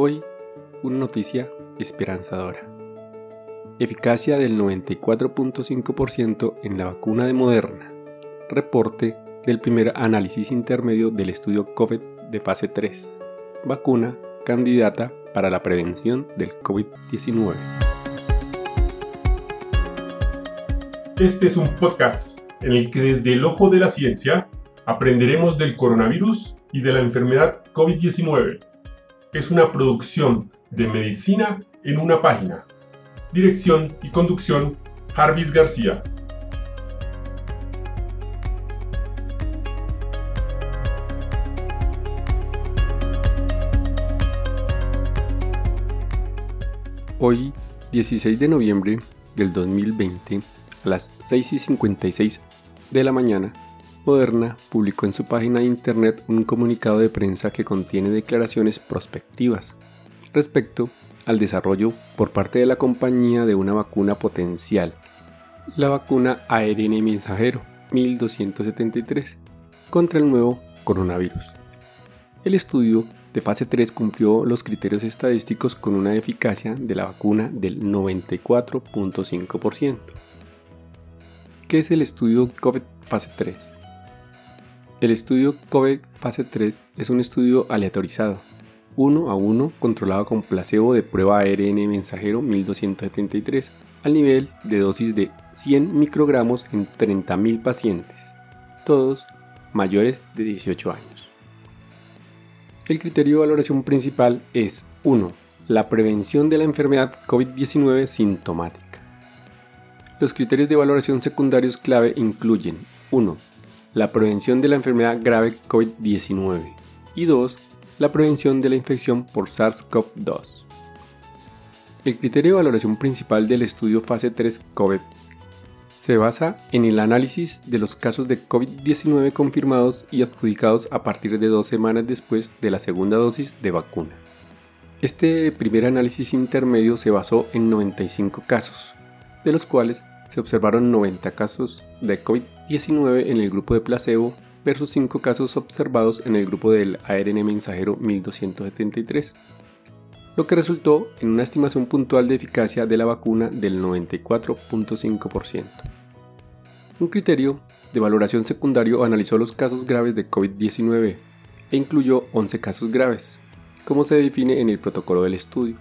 Hoy, una noticia esperanzadora. Eficacia del 94.5% en la vacuna de Moderna. Reporte del primer análisis intermedio del estudio COVID de fase 3. Vacuna candidata para la prevención del COVID-19. Este es un podcast en el que desde el ojo de la ciencia aprenderemos del coronavirus y de la enfermedad COVID-19 es una producción de medicina en una página. Dirección y conducción, Jarvis García. Hoy, 16 de noviembre del 2020, a las 6 y 56 de la mañana, Moderna publicó en su página de internet un comunicado de prensa que contiene declaraciones prospectivas respecto al desarrollo por parte de la compañía de una vacuna potencial, la vacuna ARN mensajero 1273, contra el nuevo coronavirus. El estudio de fase 3 cumplió los criterios estadísticos con una eficacia de la vacuna del 94.5%. ¿Qué es el estudio COVID fase 3? El estudio COVID fase 3 es un estudio aleatorizado, uno a uno controlado con placebo de prueba ARN mensajero 1273 al nivel de dosis de 100 microgramos en 30.000 pacientes, todos mayores de 18 años. El criterio de valoración principal es 1. La prevención de la enfermedad COVID-19 sintomática. Los criterios de valoración secundarios clave incluyen 1 la prevención de la enfermedad grave COVID-19 y 2. La prevención de la infección por SARS-CoV-2. El criterio de valoración principal del estudio fase 3 COVID se basa en el análisis de los casos de COVID-19 confirmados y adjudicados a partir de dos semanas después de la segunda dosis de vacuna. Este primer análisis intermedio se basó en 95 casos, de los cuales se observaron 90 casos de COVID-19 en el grupo de placebo versus 5 casos observados en el grupo del ARN mensajero 1273, lo que resultó en una estimación puntual de eficacia de la vacuna del 94.5%. Un criterio de valoración secundario analizó los casos graves de COVID-19 e incluyó 11 casos graves, como se define en el protocolo del estudio.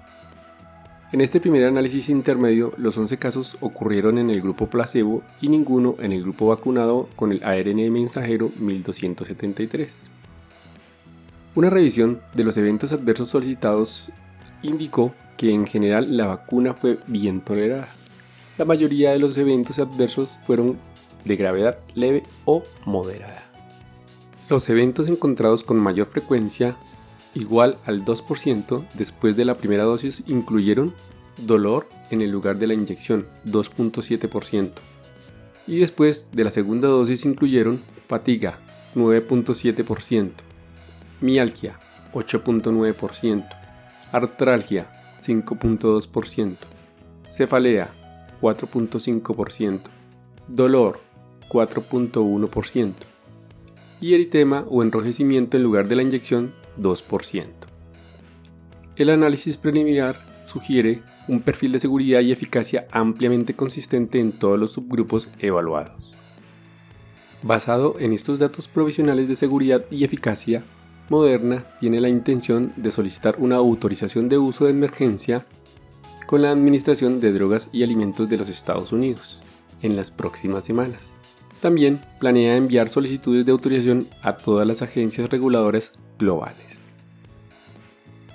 En este primer análisis intermedio, los 11 casos ocurrieron en el grupo placebo y ninguno en el grupo vacunado con el ARN mensajero 1273. Una revisión de los eventos adversos solicitados indicó que en general la vacuna fue bien tolerada. La mayoría de los eventos adversos fueron de gravedad leve o moderada. Los eventos encontrados con mayor frecuencia igual al 2% después de la primera dosis incluyeron dolor en el lugar de la inyección 2.7% y después de la segunda dosis incluyeron fatiga 9.7%, mialgia 8.9%, artralgia 5.2%, cefalea 4.5%, dolor 4.1% y eritema o enrojecimiento en lugar de la inyección 2%. El análisis preliminar sugiere un perfil de seguridad y eficacia ampliamente consistente en todos los subgrupos evaluados. Basado en estos datos provisionales de seguridad y eficacia, Moderna tiene la intención de solicitar una autorización de uso de emergencia con la Administración de Drogas y Alimentos de los Estados Unidos en las próximas semanas. También planea enviar solicitudes de autorización a todas las agencias reguladoras globales.